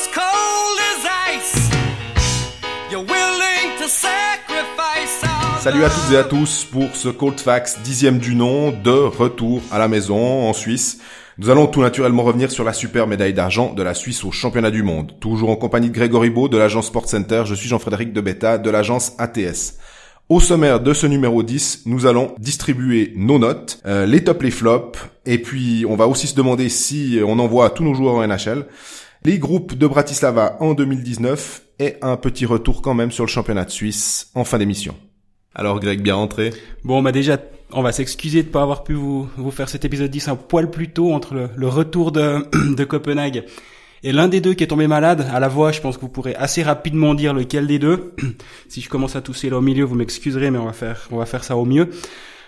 as cold as ice. You're willing to sacrifice all Salut à toutes et à tous pour ce Cold Facts dixième du nom de retour à la maison en Suisse. Nous allons tout naturellement revenir sur la super médaille d'argent de la Suisse au championnat du monde. Toujours en compagnie de Grégory Beau de l'agence Sport Center, je suis Jean-Frédéric Debetta de l'agence ATS. Au sommaire de ce numéro 10, nous allons distribuer nos notes, euh, les tops, les flops, et puis on va aussi se demander si on envoie tous nos joueurs en NHL, les groupes de Bratislava en 2019 et un petit retour quand même sur le championnat de Suisse en fin d'émission. Alors Greg, bien rentré? Bon, bah déjà, on va s'excuser de pas avoir pu vous, vous faire cet épisode 10 un poil plus tôt entre le, le retour de, de Copenhague et l'un des deux qui est tombé malade. À la voix, je pense que vous pourrez assez rapidement dire lequel des deux. si je commence à tousser là au milieu, vous m'excuserez, mais on va faire, on va faire ça au mieux.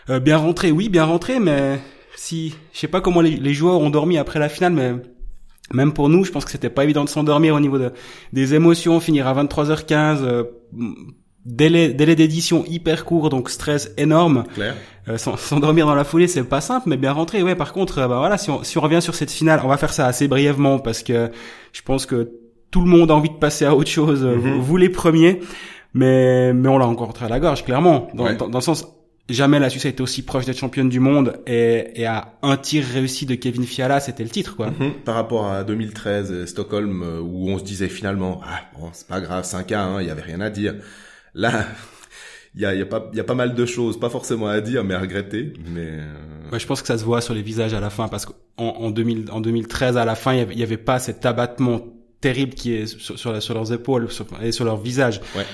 Euh, bien rentré, oui, bien rentré, mais si, je sais pas comment les, les joueurs ont dormi après la finale, mais même pour nous, je pense que c'était pas évident de s'endormir au niveau de, des émotions, finir à 23h15, euh, délai, délai d'édition hyper court, donc stress énorme. Euh, s'en- S'endormir dans la foulée, c'est pas simple, mais bien rentrer. Ouais, par contre, euh, bah voilà, si on, si on revient sur cette finale, on va faire ça assez brièvement parce que je pense que tout le monde a envie de passer à autre chose. euh, Mhm. vous, vous les premiers, mais mais on l'a encore à la gorge, clairement. Dans, Ouais. dans, dans le sens, jamais la Suisse a été aussi proche d'être championne du monde et, et à un tir réussi de Kevin Fiala, c'était le titre, quoi. Mhm. Par rapport à 2013, euh, Stockholm, euh, où on se disait finalement, ah bon, c'est pas grave, 5 à 1, il y avait rien à dire. Là, il y a, y a pas, y a pas mal de choses, pas forcément à dire, mais à regretter. Mais euh, Ouais, je pense que ça se voit sur les visages à la fin parce qu'en en 2000, en 2013 à la fin, il y avait, il y avait pas cet abattement terrible qui est sur, sur, la- sur leurs épaules sur- et sur leur visage. Ouais.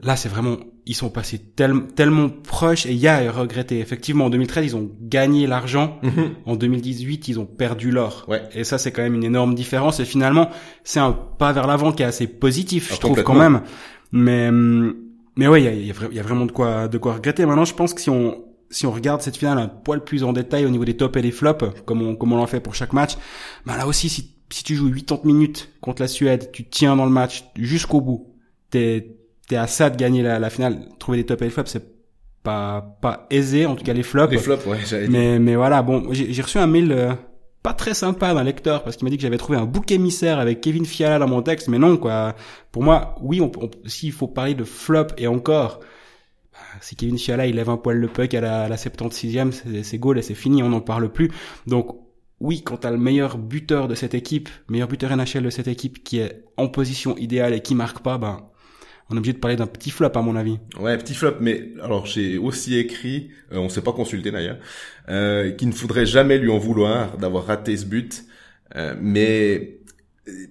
Là, c'est vraiment, ils sont passés tel- tellement proches et il y a à regretter. Effectivement, en 2013, ils ont gagné l'argent. mhm. En 2018, ils ont perdu l'or. Ouais. Et ça, c'est quand même une énorme différence. Et finalement, c'est un pas vers l'avant qui est assez positif, Ah, je trouve quand même. Mais hum, mais ouais, il y y a y vraiment de quoi de quoi regretter. Maintenant, je pense que si on si on regarde cette finale un poil plus en détail au niveau des tops et des flops, comme on comme on l'a fait pour chaque match, bah là aussi, si si tu joues 80 minutes contre la Suède, tu tiens dans le match jusqu'au bout, t'es t'es à ça de gagner la, la finale. Trouver des tops et des flops, c'est pas pas aisé, en tout cas les flops. les flops, ouais, dit. Mais, mais voilà, bon, j'ai j'ai reçu un mail euh, pas très sympa d'un lecteur parce qu'il m'a dit que j'avais trouvé un bouc émissaire avec Kevin Fiala dans mon texte, mais non, quoi. Pour moi, oui, on, on- s'il faut parler de flop et encore, bah, si Kevin Fiala il lève un poil le puck à la, à la 76e, c'est- c'est goal et c'est fini, on n'en parle plus. Donc, oui, quand t'as le meilleur buteur de cette équipe, meilleur buteur NHL de cette équipe qui est en position idéale et qui marque pas, ben, on est obligé de parler d'un petit flop à mon avis. Ouais, petit flop, mais alors j'ai aussi écrit, euh, on s'est pas consulté d'ailleurs, euh, qu'il ne faudrait jamais lui en vouloir d'avoir raté ce but, euh, mais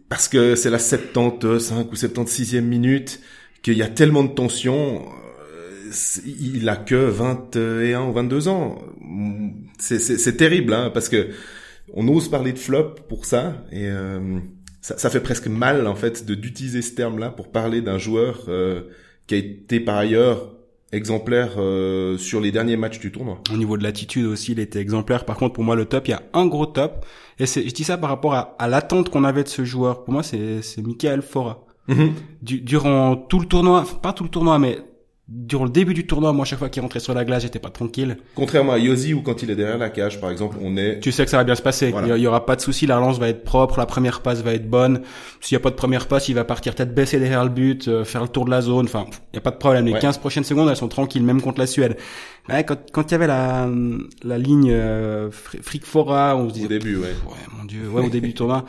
parce que c'est la 75 ou 76e minute, qu'il y a tellement de tension, euh, il a que 21 ou 22 ans. C'est terrible, hein, parce que on ose parler de flop pour ça, et euh, ça, ça fait presque mal en fait de d'utiliser ce terme-là pour parler d'un joueur euh, qui a été par ailleurs exemplaire euh, sur les derniers matchs du tournoi. Au niveau de l'attitude aussi, il était exemplaire. Par contre, pour moi, le top, il y a un gros top. Et c'est, je dis ça par rapport à, à l'attente qu'on avait de ce joueur. Pour moi, c'est, Michael Fora. Du- durant tout le tournoi, enfin, pas tout le tournoi, mais durant le début du tournoi, moi, chaque fois qu'il rentrait sur la glace, j'étais pas tranquille. Contrairement à Yosi où quand il est derrière la cage, par exemple, on est Tu sais que ça va bien se passer. Voilà. Il, y, aura pas de souci. La relance va être propre. La première passe va être bonne. S'il y a pas de première passe, il va partir tête baissée derrière le but, euh, faire le tour de la zone. Enfin, il y a pas de problème. Les Ouais. 15 prochaines secondes, elles sont tranquilles, même contre la Suède. Ouais, quand, quand il y avait la, la ligne euh, Fri- Frick Fora, on se disait, au début, ouais. Ouais, mon dieu, ouais, au début du tournoi.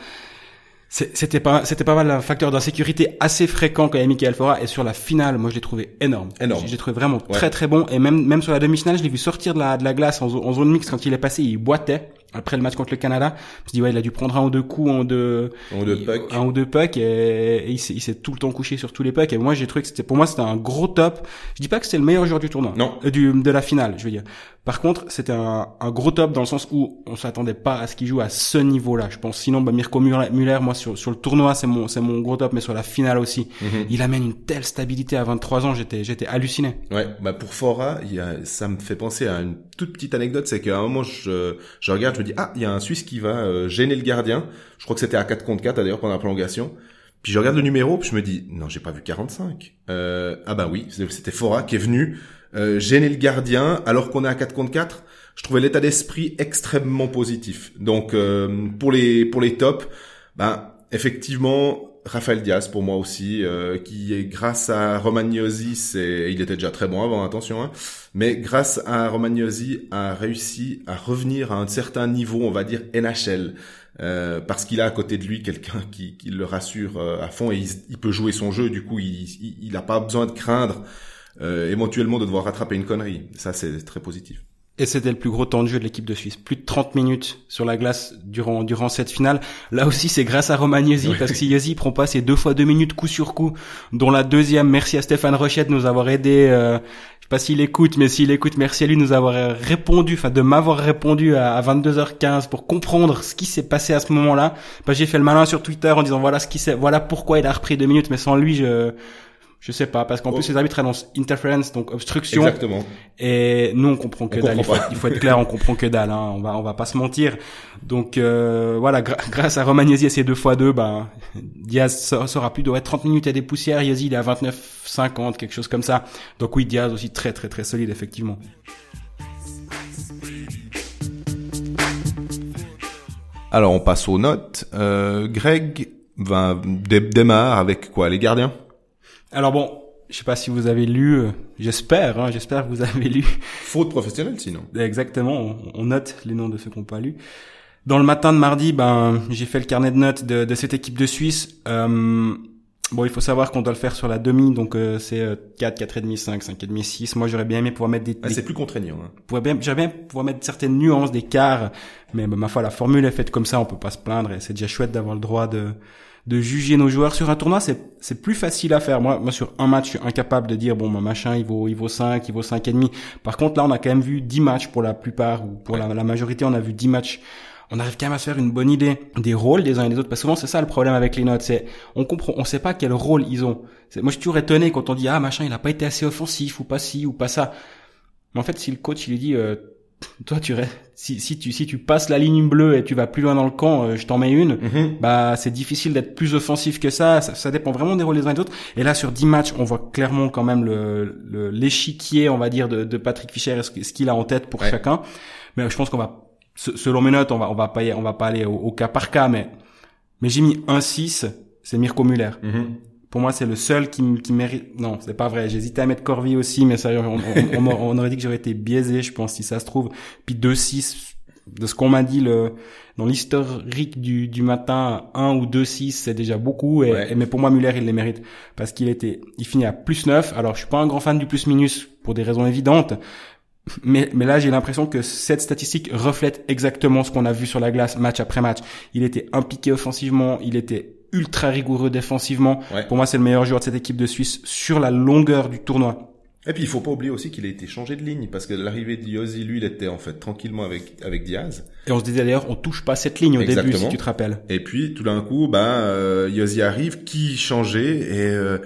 C'était pas, c'était pas mal un facteur d'insécurité assez fréquent quand il y a Michael Fora et sur la finale, moi je l'ai trouvé énorme. Énorme. Je l'ai trouvé vraiment Ouais. très très bon et même même sur la demi-finale, je l'ai vu sortir de la de la glace en, en zone mixte quand il est passé, il boitait après le match contre le Canada. Je me dit ouais, il a dû prendre un ou deux coups deux En deux pucks. un ou deux pucks et, et il s'est tout le temps couché sur tous les pucks et moi j'ai trouvé que c'était pour moi c'était un gros top. Je dis pas que c'était le meilleur joueur du tournoi. Non. Euh, du de la finale, je veux dire. Par contre, c'était un, un gros top dans le sens où on s'attendait pas à ce qu'il joue à ce niveau-là. Je pense sinon bah, Mirko Muller, moi sur sur le tournoi, c'est mon c'est mon gros top mais sur la finale aussi. Mhm. Il amène une telle stabilité à 23 ans, j'étais j'étais halluciné. Ouais, bah pour Fora, il y a, ça me fait penser à une toute petite anecdote, c'est qu'à un moment je, regarde, je me dis ah il y a un Suisse qui va euh, gêner le gardien. Je crois que c'était à 4 contre 4 d'ailleurs pendant la prolongation. Puis je regarde le numéro, puis je me dis non j'ai pas vu 45. Euh, ah bah oui, c'était Fora qui est venu euh, gêner le gardien alors qu'on est à 4 contre 4. Je trouvais l'état d'esprit extrêmement positif. Donc euh, pour les pour les tops, ben effectivement Rafael Diaz pour moi aussi, euh, qui est grâce à Romagnosi, c'est, il était déjà très bon avant, attention, hein, mais grâce à Romagnosi a réussi à revenir à un certain niveau, on va dire NHL, euh, parce qu'il a à côté de lui quelqu'un qui, qui, le rassure euh, à fond et il, il, peut jouer son jeu, du coup il n'a pas besoin de craindre euh, éventuellement de devoir rattraper une connerie. Ça c'est très positif. Et c'était le plus gros temps de jeu de l'équipe de Suisse. Plus de 30 minutes sur la glace durant, durant cette finale. Là aussi, c'est grâce à Romagnesi, parce que si Yezi prend pas ses deux fois deux minutes coup sur coup, dont la deuxième, merci à Stéphane Rochette de nous avoir aidé, euh, je sais pas s'il écoute, mais s'il écoute, merci à lui de nous avoir répondu, enfin de m'avoir répondu à, à 22h15 pour comprendre ce qui s'est passé à ce moment-là. Bah, j'ai fait le malin sur Twitter en disant voilà ce qui s'est, voilà pourquoi il a repris deux minutes, mais sans lui, je, je sais pas, parce qu'en plus les arbitres annoncent interference, donc obstruction. Exactement. Et nous on comprend que dalle. il, faut, il, faut, être clair, on comprend que dalle. Hein. On va on va pas se mentir. Donc euh, voilà, grâce à Romagnesi et ses deux fois deux, ben Diaz sera plus être 30 minutes à des poussières. Yazi il est à 29 50 quelque chose comme ça. Donc oui, Diaz aussi très très très solide effectivement. Alors on passe aux notes. Euh, Greg va démarre avec quoi Les gardiens? Alors bon, je sais pas si vous avez lu, euh, j'espère, hein, j'espère que vous avez lu. Faute professionnelle sinon. Exactement, on, note les noms de ceux qui n'ont pas lu. Dans le matin de mardi, ben j'ai fait le carnet de notes de, de cette équipe de Suisse. Euh, bon, il faut savoir qu'on doit le faire sur la demi, donc euh, c'est 4, 4,5, 5, 5,5, 6. Moi, j'aurais bien aimé pouvoir mettre des... Ah, c'est plus contraignant. Hein. bien, j'aurais bien pouvoir mettre certaines nuances, des quarts, mais ben, ma foi, la formule est faite comme ça, on peut pas se plaindre, et c'est déjà chouette d'avoir le droit de de juger nos joueurs sur un tournoi, c'est plus facile à faire. Moi, moi sur un match, je suis incapable de dire bon, mon machin, il vaut il vaut 5, il vaut cinq et demi. Par contre, là, on a quand même vu 10 matchs pour la plupart ou pour la, majorité, on a vu 10 matchs. On arrive quand même à se faire une bonne idée des rôles des uns et des autres parce que souvent c'est ça le problème avec les notes, c'est on comprend on sait pas quel rôle ils ont. Moi je suis toujours étonné quand on dit ah machin, il a pas été assez offensif ou pas ci ou pas ça. Mais en fait, si le coach il dit euh, toi tu si, si tu si tu passes la ligne bleue et tu vas plus loin dans le camp euh, je t'en mets une mhm. bah c'est difficile d'être plus offensif que ça. ça. dépend vraiment des rôles des uns et des autres et là sur 10 matchs on voit clairement quand même le l'échiquier on va dire de, de Patrick Fischer ce qu'il a en tête pour chacun mais je pense qu'on va selon mes notes on va on va pas on va pas aller au, cas par cas mais mais j'ai mis un 6 c'est Mirko Muller mhm pour moi, c'est le seul qui, qui mérite. Non, c'est pas vrai. J'hésitais à mettre Corvi aussi, mais ça, on, on, on, aurait dit que j'aurais été biaisé, je pense, si ça se trouve. Puis 2-6, de ce qu'on m'a dit le dans l'historique du, du matin, 1 ou 2-6, c'est déjà beaucoup. Et, mais pour moi, Muller, il les mérite parce qu'il était, il finit à plus 9. Alors, je suis pas un grand fan du plus-minus pour des raisons évidentes. Mais, mais là, j'ai l'impression que cette statistique reflète exactement ce qu'on a vu sur la glace match après match. Il était impliqué offensivement, il était ultra rigoureux défensivement. Pour moi, c'est le meilleur joueur de cette équipe de Suisse sur la longueur du tournoi. Et puis il faut pas oublier aussi qu'il a été changé de ligne parce que l'arrivée de Yossi, lui, il était en fait tranquillement avec avec Diaz. Et on se disait d'ailleurs, on touche pas cette ligne au début, si tu te rappelles. Et puis tout d'un coup, ben euh, arrive, qui changeait et euh,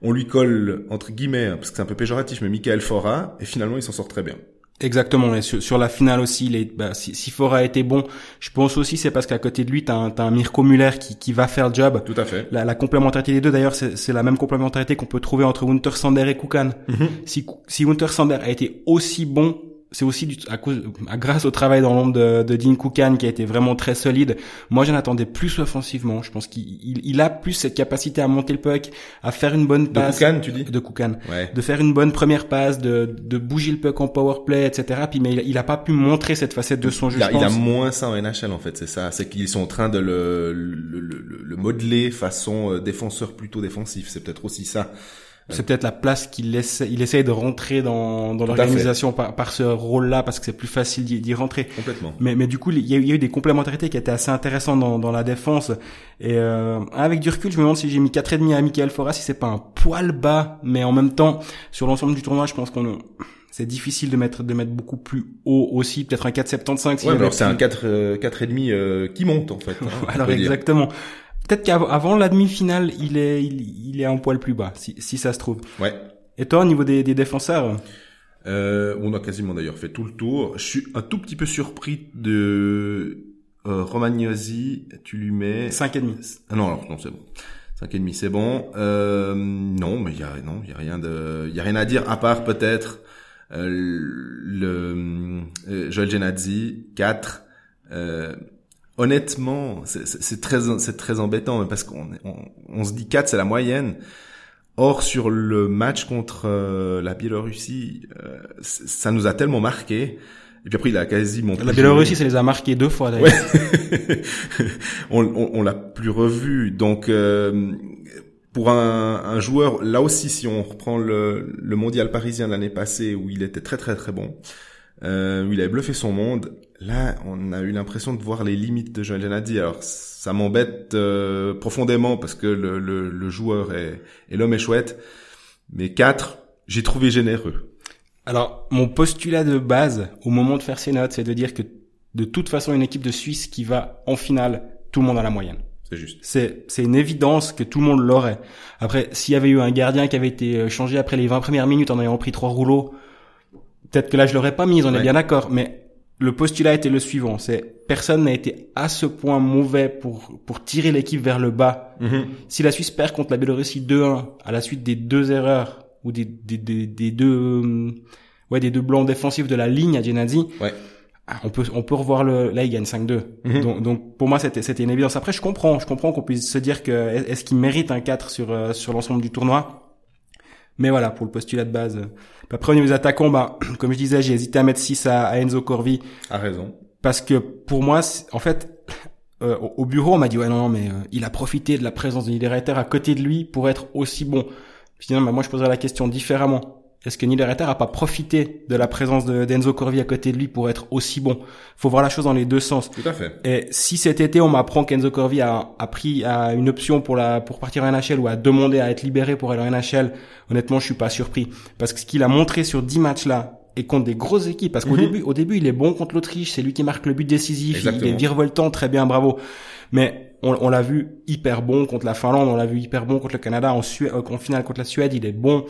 on lui colle entre guillemets parce que c'est un peu péjoratif, mais Michael Fora et finalement il s'en sort très bien. Exactement, et sur, la finale aussi, il est, bah, si, si Fora a été bon, je pense aussi c'est parce qu'à côté de lui, t'as un, as un Mirko Muller qui, qui va faire le job. Tout à fait. La, la complémentarité des deux, d'ailleurs, c'est la même complémentarité qu'on peut trouver entre Winter Sander et Kukan. Mhm. Si, si Winter Sander a été aussi bon c'est aussi du, à cause, à, grâce au travail dans l'ombre de, de Dean Koukan qui a été vraiment très solide. Moi, j'en attendais plus offensivement. Je pense qu'il il, a plus cette capacité à monter le puck, à faire une bonne passe. De Koukan, tu dis De Koukan. Ouais. De faire une bonne première passe, de, de bouger le puck en power play, etc. Puis, mais il, il a pas pu montrer cette facette de son jeu. Il a, il a moins ça en NHL, en fait, c'est ça. C'est qu'ils sont en train de le, le, le, le modeler façon euh, défenseur plutôt défensif. C'est peut-être aussi ça. C'est peut-être la place qu'il essaie, il essaye de rentrer dans, dans l'organisation par, par, ce rôle-là parce que c'est plus facile d'y rentrer. Complètement. Mais, mais du coup, il y, a, eu des complémentarités qui étaient assez intéressantes dans, dans la défense. Et euh, avec du recul, je me demande si j'ai mis 4,5 à Michael Fora, si c'est pas un poil bas, mais en même temps, sur l'ensemble du tournoi, je pense qu'on c'est difficile de mettre de mettre beaucoup plus haut aussi peut-être un 4,75 si ouais, alors c'est un 4 euh, quatre et demi euh, qui monte en fait hein, alors exactement Peut-être qu'avant la demi-finale, il est, il, est un poil plus bas, si, si ça se trouve. Ouais. Et toi, au niveau des, des défenseurs euh, On a quasiment d'ailleurs fait tout le tour. Je suis un tout petit peu surpris de euh, Romagnosi. Tu lui mets... Cinq et demi. Ah non, alors non, c'est bon. Cinq et demi, c'est bon. Euh, non, mais il y a non, il y a rien de, il y a rien à dire à part peut-être euh, le euh, Joel Genadzi 4 euh, honnêtement, c'est- très, c'est très embêtant parce qu'on on, on se dit 4, c'est la moyenne. Or, sur le match contre euh, la Biélorussie, euh, ça nous a tellement marqué. Et puis après, il a quasiment La plus Biélorussie, ça les a marqués deux fois d'ailleurs. Ouais. on on, on l'a plus revu. Donc, euh, pour un, un joueur, là aussi, si on reprend le, le mondial parisien de l'année passée, où il était très très très bon, euh, où il avait bluffé son monde, là, on a eu l'impression de voir les limites de Joël Janadi. Alors, ça m'embête euh, profondément parce que le, le, le joueur est, et l'homme est chouette. Mais 4, j'ai trouvé généreux. Alors, mon postulat de base, au moment de faire ces notes, c'est de dire que de toute façon, une équipe de Suisse qui va en finale, tout le monde a la moyenne. C'est juste. C'est, c'est une évidence que tout le monde l'aurait. Après, s'il y avait eu un gardien qui avait été euh, changé après les 20 premières minutes en ayant pris trois rouleaux, peut-être que là je l'aurais pas mis, on est bien d'accord. Mais le postulat était le suivant, c'est personne n'a été à ce point mauvais pour, pour tirer l'équipe vers le bas. Si la Suisse perd contre la Biélorussie 2-1 à la suite des deux erreurs ou des, des, des, des deux, euh, ouais, des deux blancs défensifs de la ligne à Genadzi, Ouais. ah, on peut on peut revoir le là il gagne 5-2 Mhm. donc, donc pour moi c'était c'était une évidence après je comprends je comprends qu'on puisse se dire que est-ce qu'il mérite un 4 sur euh, sur l'ensemble du tournoi? Mais voilà pour le postulat de base euh. Après au niveau des attaquants bah comme je disais j'ai hésité à mettre 6 à, à Enzo Corvi A raison. parce que pour moi en fait euh, au au bureau on m'a dit ouais non mais euh, il a profité de la présence de Niederreiter à côté de lui pour être aussi bon non mais moi je poserais la question différemment est-ce que Niederreiter a pas profité de la présence de d'Enzo Corvi à côté de lui pour être aussi bon? Faut voir la chose dans les deux sens Tout à fait. et si cet été on m'apprend qu'Enzo Corvi a, a pris a une option pour la pour partir en NHL ou a demandé à être libéré pour aller en NHL, honnêtement je suis pas surpris parce que ce qu'il a montré sur 10 matchs là et contre des grosses équipes parce qu'au Mhm. début au début il est bon contre l'Autriche, c'est lui qui marque le but décisif, il est virevoltant, très bien, bravo. Mais on, on l'a vu hyper bon contre la Finlande, on l'a vu hyper bon contre le Canada, en, Suède, en finale contre la Suède, il est bon.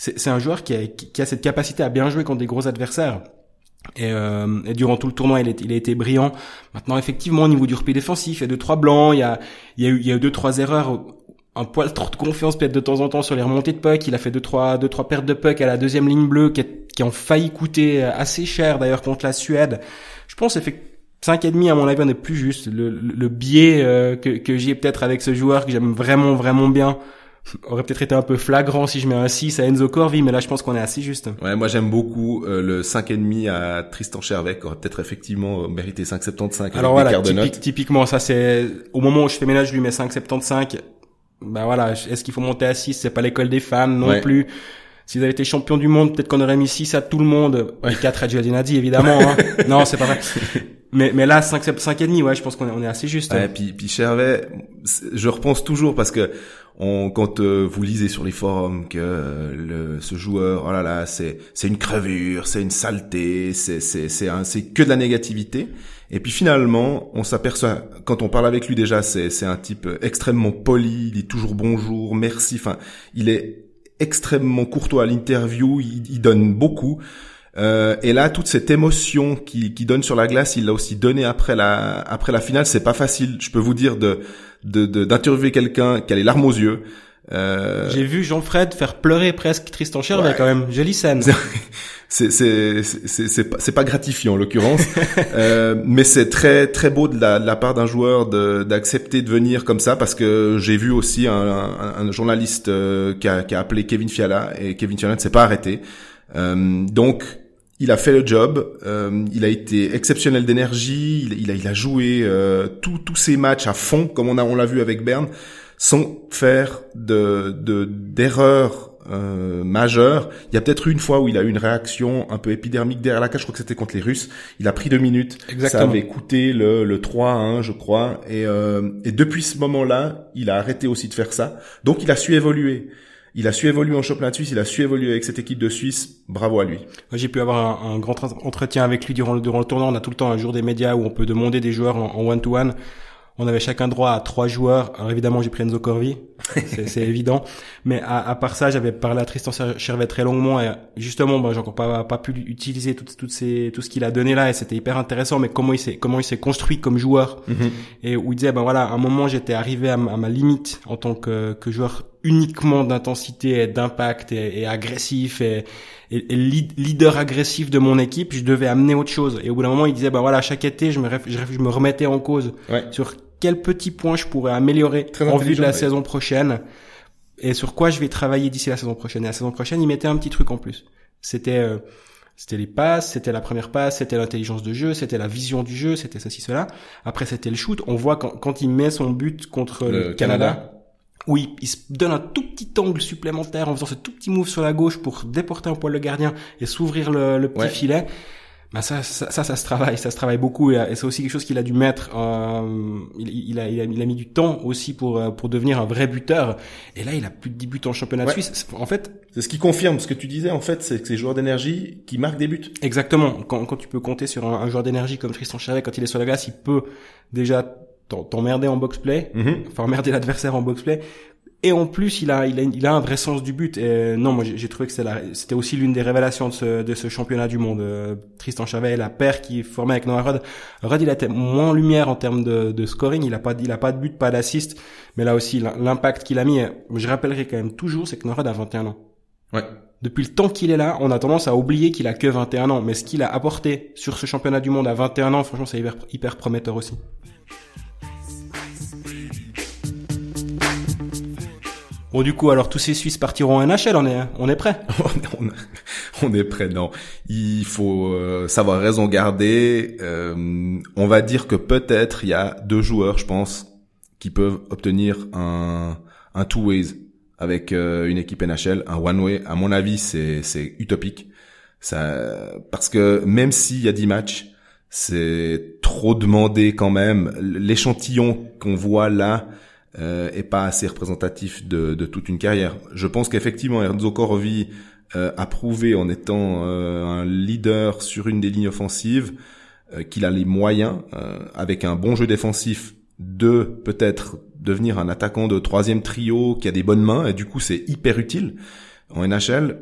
C'est un joueur qui a, qui a cette capacité à bien jouer contre des gros adversaires. Et, euh, et durant tout le tournoi, il, est- il a été brillant. Maintenant, effectivement, au niveau du repli défensif, il y a deux trois blancs, il y a, il y a eu, il y a eu deux trois erreurs, un poil trop de confiance peut-être de temps en temps sur les remontées de puck. Il a fait deux trois deux trois pertes de puck à la deuxième ligne bleue qui, qui ont failli coûter assez cher d'ailleurs contre la Suède. Je pense effectivement cinq et demi à mon avis on est plus juste. Le, le, le biais euh, que, que j'ai peut-être avec ce joueur que j'aime vraiment vraiment bien aurait peut-être été un peu flagrant si je mets un 6 à Enzo Corvi, mais là je pense qu'on est assez juste. Ouais, moi j'aime beaucoup euh, le 5,5 à Tristan Chervet, qui aurait peut-être effectivement euh, mérité 5,75 avec Alors voilà, typique- typiquement, ça c'est au moment où je fais ménage, je lui mets 5,75. Bah voilà, est-ce qu'il faut monter à 6 C'est pas l'école des fans non Ouais. plus. S'ils avaient été champions du monde, peut-être qu'on aurait mis 6 à tout le monde. Et 4 à Giardinazzi, évidemment. Hein. non, c'est pas vrai. Mais, mais là, 5, 5 et demi, ouais, je pense qu'on est, on est assez juste. Ouais, puis, puis Chervet, c'est- je repense toujours parce que on, quand euh, vous lisez sur les forums que euh, le, ce joueur, oh là là, c'est c'est une crevure, c'est une saleté, c'est c'est c'est c'est que de la négativité. Et puis finalement, on s'aperçoit quand on parle avec lui déjà, c'est c'est un type extrêmement poli, il dit toujours bonjour, merci. Enfin, il est extrêmement courtois à l'interview, il, il donne beaucoup. Euh, et là, toute cette émotion qui donne sur la glace, il l'a aussi donné après la après la finale. C'est pas facile, je peux vous dire, de de de- d'interviewer quelqu'un qui a les larmes aux yeux. Euh, J'ai vu Jean-Fred faire pleurer presque Tristan Chervet Ouais. quand même. Jolie scène. c'est c'est c'est c'est pas, c'est pas gratifiant en l'occurrence, euh, mais c'est très très beau de la de la part d'un joueur de d'accepter de venir comme ça parce que j'ai vu aussi un, un, un journaliste euh, qui a qui a appelé Kevin Fiala et Kevin Fiala ne s'est pas arrêté. Euh, donc il a fait le job, euh, il a été exceptionnel d'énergie, il, il a il a joué euh, tous tous ses matchs à fond comme on a on l'a vu avec Berne sans faire de de d'erreurs euh, majeures. Il y a peut-être une fois où il a eu une réaction un peu épidermique derrière la cage, je crois que c'était contre les Russes. Il a pris deux minutes. Exactement. Ça avait coûté le, le 3 à 1, je crois. Et, euh, et depuis ce moment-là, il a arrêté aussi de faire ça. Donc il a su évoluer. Il a su évoluer en championnat de Suisse, il a su évoluer avec cette équipe de Suisse. Bravo à lui. J'ai pu avoir un, un grand entretien avec lui durant le, durant le tournoi. On a tout le temps un jour des médias où on peut demander des joueurs en one-to-one. On avait chacun droit à trois joueurs. Alors évidemment, j'ai pris Enzo Corvi, c'est évident. Mais à, à part ça, j'avais parlé à Tristan Cher- Chervet très longuement et justement, bah, j'ai encore pas, pas pu utiliser tout, tout, ces, tout ce qu'il a donné là et c'était hyper intéressant. Mais comment il s'est comment il s'est construit comme joueur et où il disait ben voilà, à un moment j'étais arrivé à, ma- à ma limite en tant que, que joueur uniquement d'intensité et d'impact et, et, agressif et, et, leader agressif de mon équipe, je devais amener autre chose. Et au bout d'un moment, il disait, bah voilà, chaque été, je me, je, me remettais en cause sur quel petit point je pourrais améliorer en vue de la saison prochaine et sur quoi je vais travailler d'ici la saison prochaine. Et la saison prochaine, il mettait un petit truc en plus. C'était euh, c'était les passes, c'était la première passe, c'était l'intelligence de jeu, c'était la vision du jeu, c'était ceci, cela. Après, c'était le shoot. On voit quand, quand il met son but contre le, Canada, oui, il se donne un tout petit angle supplémentaire en faisant ce tout petit move sur la gauche pour déporter un poil le gardien et s'ouvrir le, le, petit filet bah ça, ça, ça, se travaille, ça se travaille beaucoup et, c'est aussi quelque chose qu'il a dû mettre. Euh, il, il, a, il, a, il, a, mis du temps aussi pour euh, pour devenir un vrai buteur. Et là, il a plus de 10 buts en championnat de Suisse. En fait, c'est ce qui confirme ce que tu disais. En fait, c'est que ces joueurs d'énergie qui marquent des buts. Exactement. Quand, quand tu peux compter sur un, un joueur d'énergie comme Tristan Charvet, quand il est sur la glace, il peut déjà t'emmerder en box play, mm-hmm. enfin emmerder l'adversaire en box play, et en plus, il a, il a, il a un vrai sens du but. Et non, moi, j'ai trouvé que c'était aussi l'une des révélations de ce, de ce championnat du monde. Euh, Tristan Charvet, la paire qui formait avec Noah Rod. Rod, il a été moins lumière en termes de, de scoring. Il a pas, il a pas de but, pas d'assist. Mais là aussi, l'impact qu'il a mis, je rappellerai quand même toujours, c'est que Noah Rod a 21 ans. Ouais. Depuis le temps qu'il est là, on a tendance à oublier qu'il a que 21 ans. Mais ce qu'il a apporté sur ce championnat du monde à 21 ans, franchement, c'est hyper, hyper prometteur aussi. Bon, du coup, alors tous ces Suisses partiront en NHL, on est, on est prêt on, est prêt, non. Il faut euh, savoir raison garder. Euh, on va dire que peut-être il y a deux joueurs, je pense, qui peuvent obtenir un, un two-ways avec euh, une équipe NHL, un one-way. À mon avis, c'est, c'est utopique. Ça, parce que même s'il y a 10 matchs, c'est trop demandé quand même. L'échantillon qu'on voit là, euh, est pas assez représentatif de, de, toute une carrière. Je pense qu'effectivement Enzo Corvi euh, a prouvé en étant euh, un leader sur une des lignes offensives euh, qu'il a les moyens, euh, avec un bon jeu défensif, de peut-être devenir un attaquant de troisième trio qui a des bonnes mains et du coup c'est hyper utile en NHL.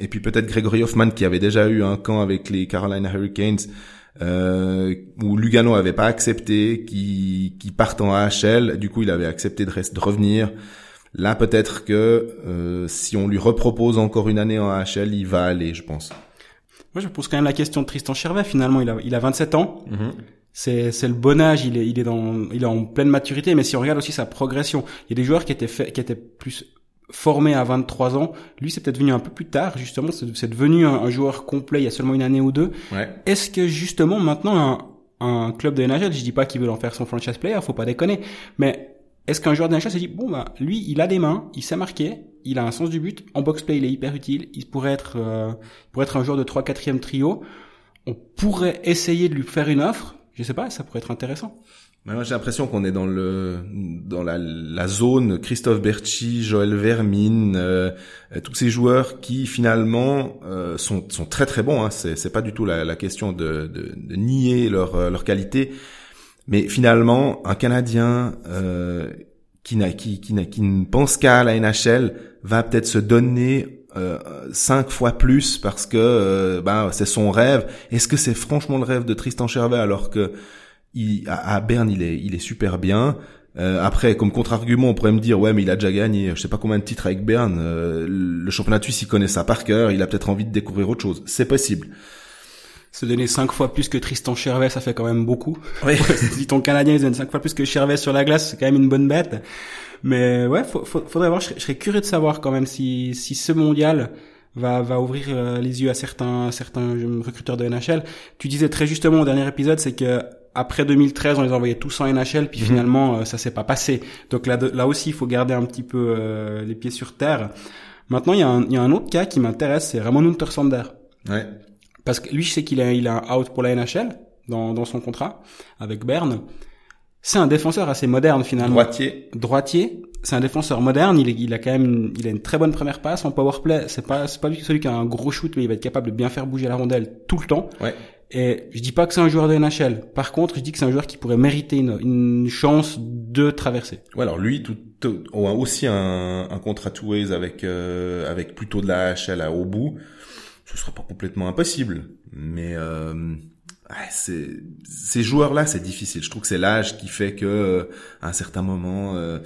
et puis peut-être Gregory Hoffman qui avait déjà eu un camp avec les Carolina Hurricanes euh, où Lugano avait pas accepté, qui, qui partent en AHL. Du coup, il avait accepté de, rester, de revenir. Là, peut-être que euh, si on lui repropose encore une année en AHL, il va aller, je pense. Moi, je pose quand même la question de Tristan Chervet. Finalement, il a, il a 27 ans. Mm-hmm. C'est, c'est le bon âge. Il est, il est dans, il est en pleine maturité. Mais si on regarde aussi sa progression, il y a des joueurs qui étaient fait, qui étaient plus formé à 23 ans. Lui, c'est peut-être venu un peu plus tard, justement. C'est devenu un, joueur complet il y a seulement une année ou deux. Ouais. Est-ce que justement maintenant un, un club de NHL, je dis pas qu'il veut en faire son franchise player, faut pas déconner, mais est-ce qu'un joueur de NHL s'est dit bon bah lui, il a des mains, il sait marquer, il a un sens du but, en box play il est hyper utile, il pourrait être euh, pourrait être un joueur de 3 4 trio. On pourrait essayer de lui faire une offre, je sais pas, ça pourrait être intéressant. Moi, j'ai l'impression qu'on est dans le dans la, la zone Christophe Berchi, Joël Vermine, euh, tous ces joueurs qui finalement euh, sont sont très très bons. Hein. C'est pas du tout la, la question de, de, de, nier leur euh, leur qualité, mais finalement un Canadien euh, qui n'a qui qui, qui ne pense qu'à la NHL va peut-être se donner euh, cinq fois plus parce que bah, c'est son rêve. Est-ce que c'est franchement le rêve de Tristan Chervet alors que il, à, Berne, il est, il est super bien. Euh, après, comme contre-argument, on pourrait me dire, ouais, mais il a déjà gagné, je sais pas combien de titres avec Berne. Euh, le championnat suisse, il connaît ça par cœur. Il a peut-être envie de découvrir autre chose. C'est possible. Se donner cinq fois plus que Tristan Chervet, ça fait quand même beaucoup. Oui. si ton Canadien il donne cinq fois plus que Chervet sur la glace, c'est quand même une bonne bête. Mais ouais, faudrait voir. Je serais, curieux de savoir quand même si, si ce mondial va, va ouvrir euh, les yeux à certains, certains recruteurs de NHL. Tu disais très justement au dernier épisode, c'est que après 2013, on les envoyait tous en NHL, puis mhm. finalement, euh, ça s'est pas passé. Donc là, là aussi, il faut garder un petit peu euh, les pieds sur terre. Maintenant, il y, a un, il y a un autre cas qui m'intéresse, c'est Ramon Untersander. Ouais. Parce que lui, je sais qu'il a, il a un out pour la NHL dans, dans son contrat avec Berne. C'est un défenseur assez moderne finalement. Droitier. Droitier. C'est un défenseur moderne. Il, est, il a quand même, une, il a une très bonne première passe en power play. C'est pas, c'est pas lui celui qui a un gros shoot, mais il va être capable de bien faire bouger la rondelle tout le temps. Ouais. Et je dis pas que c'est un joueur de NHL. Par contre, je dis que c'est un joueur qui pourrait mériter une, une chance de traverser. Ouais, alors lui, tout, tout aussi un, un contrat two ways avec euh, avec plutôt de la HL à au bout. Ce serait pas complètement impossible, mais euh, c'est ces joueurs-là, c'est difficile. Je trouve que c'est l'âge qui fait que euh, à un certain moment. Euh,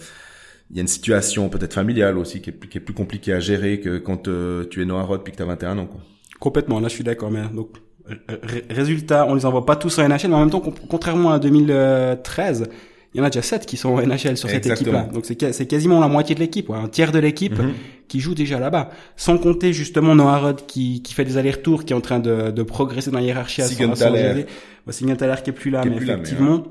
il y a une situation peut-être familiale aussi qui est, plus- qui est plus compliquée à gérer que quand euh, tu es Noah Rod puis que tu as 21 ans. Quoi. Complètement, là je suis d'accord. Mais donc résultat, on les envoie pas tous en NHL, mais en même temps, contrairement à 2013, il y en a déjà 7 qui sont en NHL sur cette équipe-là. Donc c'est quasiment la moitié de l'équipe, ouais, un tiers de l'équipe Mhm. qui joue déjà là-bas. Sans compter justement Noah Rod qui, qui fait des allers-retours, qui est en train de, de progresser dans la hiérarchie. Ouais, Siegenthaler qui est plus là, mais plus là, mais, effectivement.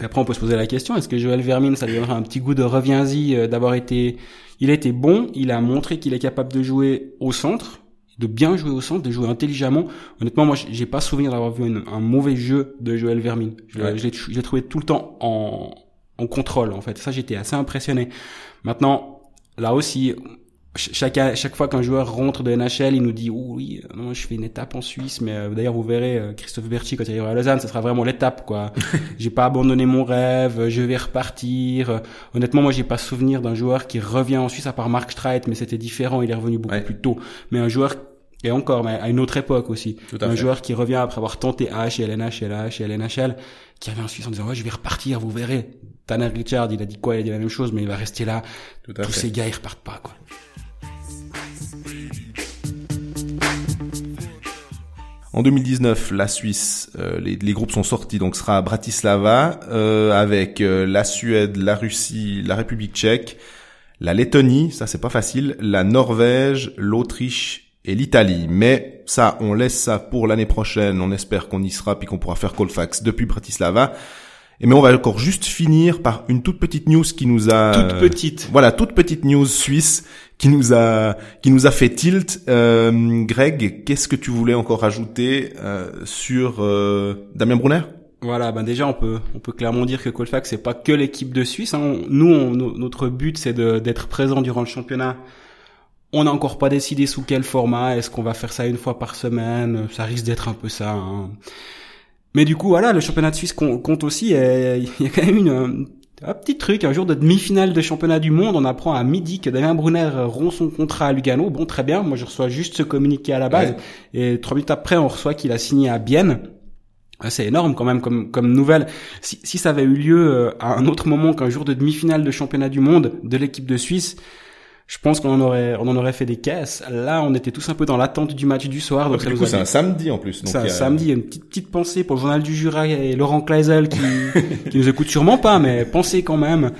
Et après, on peut se poser la question est-ce que Joël Vermin, ça lui donnera un petit goût de reviens-y euh, d'avoir été, il a été bon, il a montré qu'il est capable de jouer au centre, de bien jouer au centre, de jouer intelligemment. Honnêtement, moi, j'ai pas souvenir d'avoir vu un, un mauvais jeu de Joël Vermin. Je, Ouais. l'ai trouvé tout le temps en, en contrôle, en fait. Ça, j'étais assez impressionné. Maintenant, là aussi, chaque, chaque fois qu'un joueur rentre de NHL, il nous dit oh oui, euh, non, je fais une étape en Suisse, mais euh, d'ailleurs vous verrez euh, Christophe Berchi quand il arrivera à Lausanne, ce sera vraiment l'étape quoi. j'ai pas abandonné mon rêve, je vais repartir. Honnêtement, moi j'ai pas souvenir d'un joueur qui revient en Suisse à part Mark Streit, mais c'était différent, il est revenu beaucoup Ouais. plus tôt. Mais un joueur et encore, mais à une autre époque aussi. Tout à un fait. joueur qui revient après avoir tenté AH et LH et LNHL, qui revient en Suisse en disant ouais je vais repartir, vous verrez. Tanner Richard, il a dit quoi Il a dit la même chose, mais il va rester là. Tout à Tous fait. ces gars, ils repartent pas quoi. En 2019, la Suisse, euh, les, les groupes sont sortis, donc sera à Bratislava euh, avec euh, la Suède, la Russie, la République tchèque, la Lettonie, ça c'est pas facile, la Norvège, l'Autriche et l'Italie. Mais ça, on laisse ça pour l'année prochaine. On espère qu'on y sera puis qu'on pourra faire Colfax depuis Bratislava. Et mais on va encore juste finir par une toute petite news qui nous a Toute petite. voilà, toute petite news suisse qui nous a qui nous a fait tilt. Euh, Greg, qu'est-ce que tu voulais encore ajouter euh, sur euh, Damien Brunner? Voilà, ben déjà on peut on peut clairement dire que Colfax c'est pas que l'équipe de Suisse. hein. On- nous, on- notre but c'est d'être présent durant le championnat. On n'a encore pas décidé sous quel format. Est-ce qu'on va faire ça une fois par semaine? Ça risque d'être un peu ça. hein. Mais du coup, voilà, le championnat de Suisse com- compte aussi. et Il y a quand même une, un petit truc. Un jour de demi-finale de championnat du monde, on apprend à midi que Damien Brunner rompt son contrat à Lugano. Bon, très bien. Moi, je reçois juste ce communiqué à la base. Et trois minutes après, on reçoit qu'il a signé à Bienne. C'est énorme quand même comme, comme nouvelle. Si, si ça avait eu lieu euh, à un autre moment qu'un jour de demi-finale de championnat du monde de l'équipe de Suisse, je pense qu'on en aurait, on en aurait fait des caisses. Là, on était tous un peu dans l'attente du match du soir. Donc Parce ça que du coup, a c'est un samedi en plus. C'est un y a- samedi, il y a une petite, petite pensée pour le journal du Jura et Laurent Kleisel qui, qui nous écoute sûrement pas, mais pensez quand même.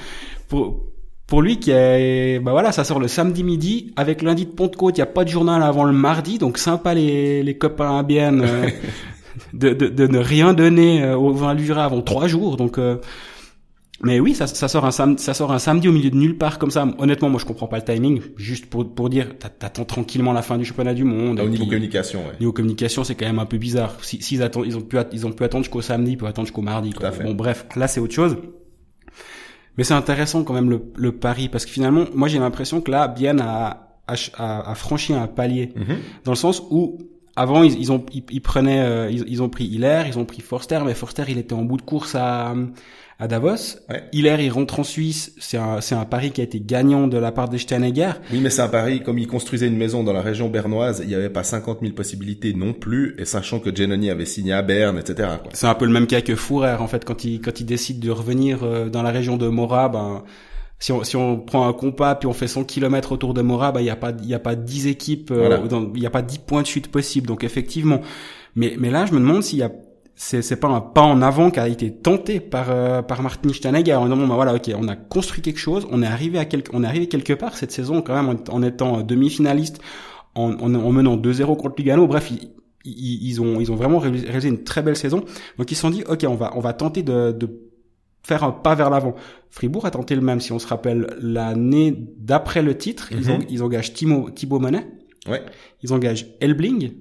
Pour, pour lui qui est, bah voilà, ça sort le samedi midi, avec lundi de Pentecôte, il n'y a pas de journal avant le mardi, donc sympa les, les copains à bien euh, de, de, de ne rien donner euh, au journal du Jura avant trois jours, donc euh, mais oui, ça, ça sort un samedi, ça sort un samedi au milieu de nulle part comme ça. Honnêtement, moi je comprends pas le timing. Juste pour pour dire, t'a- t'attends tranquillement la fin du championnat du monde. Au niveau puis- communication, ouais. Niveau communication, c'est quand même un peu bizarre. Si, s'ils attendent, ils ont pu, ils ont pu attendre jusqu'au samedi, ils peuvent attendre jusqu'au mardi. quoi. Bon, bref, là c'est autre chose. Mais c'est intéressant quand même le, le pari parce que finalement, moi j'ai l'impression que là, Bien a, a, a- franchi un palier Mhm. dans le sens où avant ils, ils ont ils, ils prenaient euh, ils, ils ont pris Hilaire, ils ont pris Forster, mais Forster il était en bout de course à à Davos. Ouais. Hilaire il rentre en Suisse, c'est un c'est un pari qui a été gagnant de la part des Steinegger. Oui, mais c'est un pari. Comme il construisait une maison dans la région bernoise, il n'y avait pas 50 000 possibilités non plus. Et sachant que Giannoni avait signé à Berne, etc. C'est un peu le même cas que Fourer en fait quand il quand il décide de revenir euh, dans la région de Mora ben si on si on prend un compas puis on fait 100 km autour de Mora ben il y a pas il y a pas 10 équipes euh, Voilà. il y a pas 10 points de chute possibles. Donc effectivement. Mais mais là je me demande s'il y a c'est c'est pas un pas en avant qui a été tenté par euh, par Martin Steinegger en disant bon ben voilà OK on a construit quelque chose on est arrivé à quelque on est arrivé quelque part cette saison quand même en, en étant demi-finaliste en, en, en menant 2-0 contre Lugano. Bref ils, ils, ils ont ils ont vraiment réalisé réalisé une très belle saison. Donc ils se sont dit, ok, on va on va tenter de, de faire un pas vers l'avant. Fribourg a tenté le même, si on se rappelle l'année d'après le titre, ils, Mhm. ont, ils engagent Timo, Thibaut Monet, Ouais. ils engagent Elbling,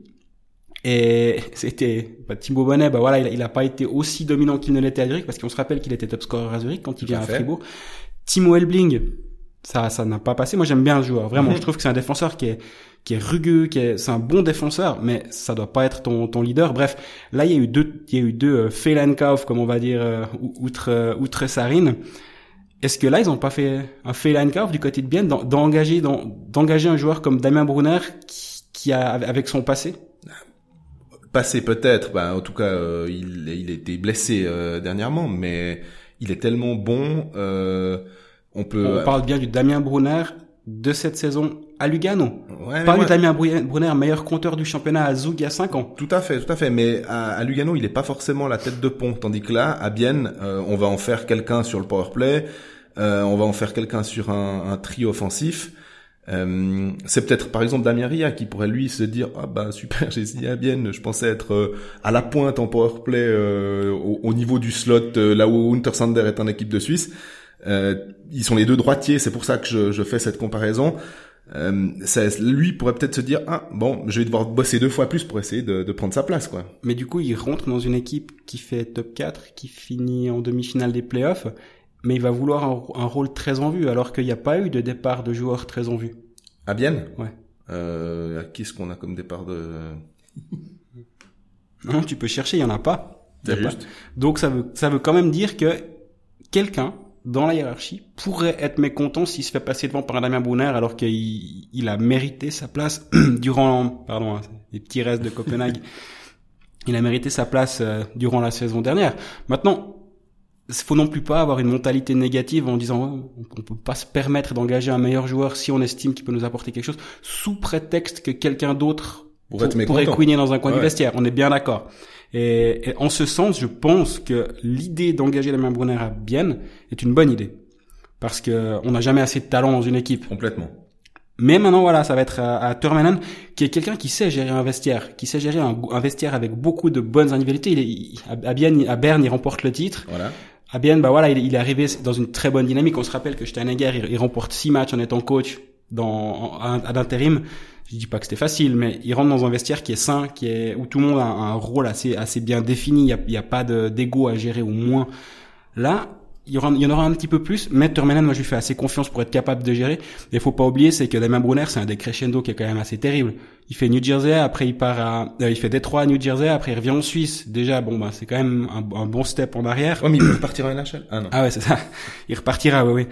et c'était bah, Thibaut Monet, bah voilà, il, a- il a pas été aussi dominant qu'il ne l'était à Zurich, parce qu'on se rappelle qu'il était top scorer à Zurich quand il à vient à. Fribourg. Timo Elbling, ça ça n'a pas passé. Moi j'aime bien le joueur, vraiment. Mhm. Je trouve que c'est un défenseur qui est qui est rugueux, qui est c'est un bon défenseur, mais ça doit pas être ton ton leader. Bref, là il y a eu deux il y a eu deux euh, Fehlenkauf, comme on va dire euh, ou- outre euh, outre Sarine. Est-ce que là ils ont pas fait un Fehlenkauf du côté de Bienne d'en- d'engager d'en- d'engager un joueur comme Damien Brunner qui, qui a avec son passé? Passé peut-être, bah, en tout cas, euh, il, il été blessé euh, dernièrement, mais il est tellement bon. euh, on peut. On parle bien du Damien Brunner de cette saison à Lugano. Ouais, moi- Damien Brunner, meilleur compteur du championnat à Zug il y a 5 ans. Tout à fait, tout à fait. Mais à, à Lugano, il n'est pas forcément la tête de pont. Tandis que là, à Bienne, euh, on va en faire quelqu'un sur le power play. euh, on va en faire quelqu'un sur un, un trio offensif. Euh, c'est peut-être par exemple Damien Ria qui pourrait lui se dire ah bah super j'ai signé à Bienne je pensais être euh, à la pointe en power play euh, au, au niveau du slot euh, là où Untersander est en équipe de Suisse euh, ils sont les deux droitiers c'est pour ça que je, je fais cette comparaison euh, ça, lui pourrait peut-être se dire ah bon je vais devoir bosser deux fois plus pour essayer de, de prendre sa place quoi Mais du coup, il rentre dans une équipe qui fait top 4, qui finit en demi-finale des playoffs, mais il va vouloir un, un rôle très en vue, alors qu'il n'y a pas eu de départ de joueurs très en vue. à Bienne? Ouais. euh, à qui est-ce qu'on a comme départ de Non, tu peux chercher, il y en a pas. Y a pas. Donc ça veut, ça veut quand même dire que quelqu'un dans la hiérarchie pourrait être mécontent s'il se fait passer devant par un Damien Brunner alors qu'il il a mérité sa place durant, pardon, hein, les petits restes de Copenhague. il a mérité sa place euh, durant la saison dernière. Maintenant, il faut non plus pas avoir une mentalité négative en disant on peut pas se permettre d'engager un meilleur joueur si on estime qu'il peut nous apporter quelque chose sous prétexte que quelqu'un d'autre Pour pourrait couiner dans un coin du vestiaire. On est bien d'accord. Et, et en ce sens, je pense que l'idée d'engager la main Brunner à Bienne est une bonne idée. Parce que on n'a jamais assez de talent dans une équipe. complètement Mais maintenant, voilà, ça va être à, à Turmanen, qui est quelqu'un qui sait gérer un vestiaire, qui sait gérer un, un vestiaire avec beaucoup de bonnes individualités. Il est, il- à, Bienne, à Berne, il remporte le titre. voilà À Bienne, bah voilà, il, il est arrivé dans une très bonne dynamique. On se rappelle que Steinegger, il, il remporte six matchs en étant coach dans, à, à l'intérim. Je dis pas que c'était facile, mais il rentre dans un vestiaire qui est sain, qui est, où tout le monde a un rôle assez, assez bien défini. Il y a, y a pas de- d'ego à gérer au moins. Là, il y, aura, il y en aura un petit peu plus. Mais Turmenen, moi, je lui fais assez confiance pour être capable de gérer. Et faut pas oublier, c'est que Damien Brunner, c'est un décrescendo qui est quand même assez terrible. Il fait New Jersey, après il part à, euh, il fait Détroit à New Jersey, après il revient en Suisse. Déjà, bon, bah, c'est quand même un, un bon step en arrière. oh mais il peut repartir en NHL ah non Ah ouais, c'est ça. Il repartira, oui, oui.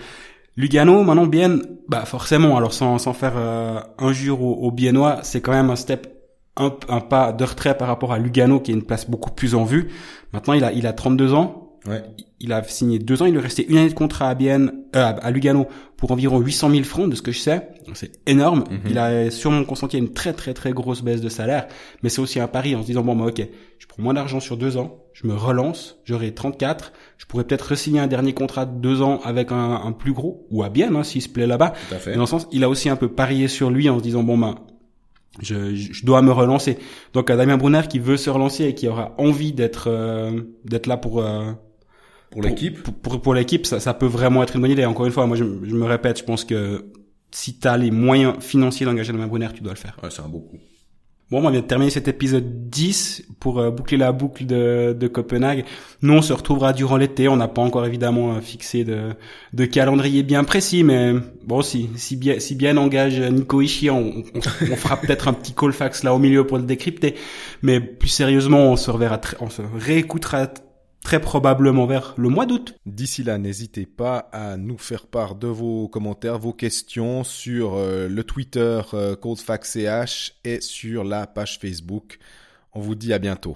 Lugano, maintenant Bienne, bah forcément, alors sans, sans faire euh, injure aux, aux Biennois, c'est quand même un step, un, un pas de retrait par rapport à Lugano, qui est une place beaucoup plus en vue. Maintenant, il a, il a 32 ans. ouais Il a signé deux ans. Il lui restait une année de contrat à Bienne, euh, à Lugano, pour environ 800 000 francs, de ce que je sais. C'est énorme. Mhm. Il a sûrement consenti à une très très très grosse baisse de salaire, mais c'est aussi un pari en se disant bon bah ok, je prends moins d'argent sur deux ans, je me relance, j'aurai 34, je pourrais peut-être re-signer un dernier contrat de deux ans avec un, un plus gros ou à Bienne hein, s'il se plaît là-bas. tout à fait Et dans le sens, il a aussi un peu parié sur lui en se disant bon ben je, je dois me relancer. Donc à Damien Brunner qui veut se relancer et qui aura envie d'être euh, d'être là pour euh, pour l'équipe pour, pour, pour l'équipe, ça, ça peut vraiment être une bonne idée. Encore une fois, moi je, je me répète, je pense que si tu as les moyens financiers d'engager Damien Brunner, tu dois le faire. ouais, c'est un beau coup Bon, on vient de terminer cet épisode 10 pour euh, boucler la boucle de, de Copenhague. Nous, on se retrouvera durant l'été. On n'a pas encore évidemment euh, fixé de, de calendrier bien précis, mais bon, si, si bien, si bien engage Nico Ishii, on, on, on fera peut-être un petit Colfax là au milieu pour le décrypter. Mais plus sérieusement, on se reverra, on se réécoutera très probablement vers le mois d'août. D'ici là, n'hésitez pas à nous faire part de vos commentaires, vos questions sur euh, le Twitter euh, ColdFactCH et sur la page Facebook. On vous dit à bientôt.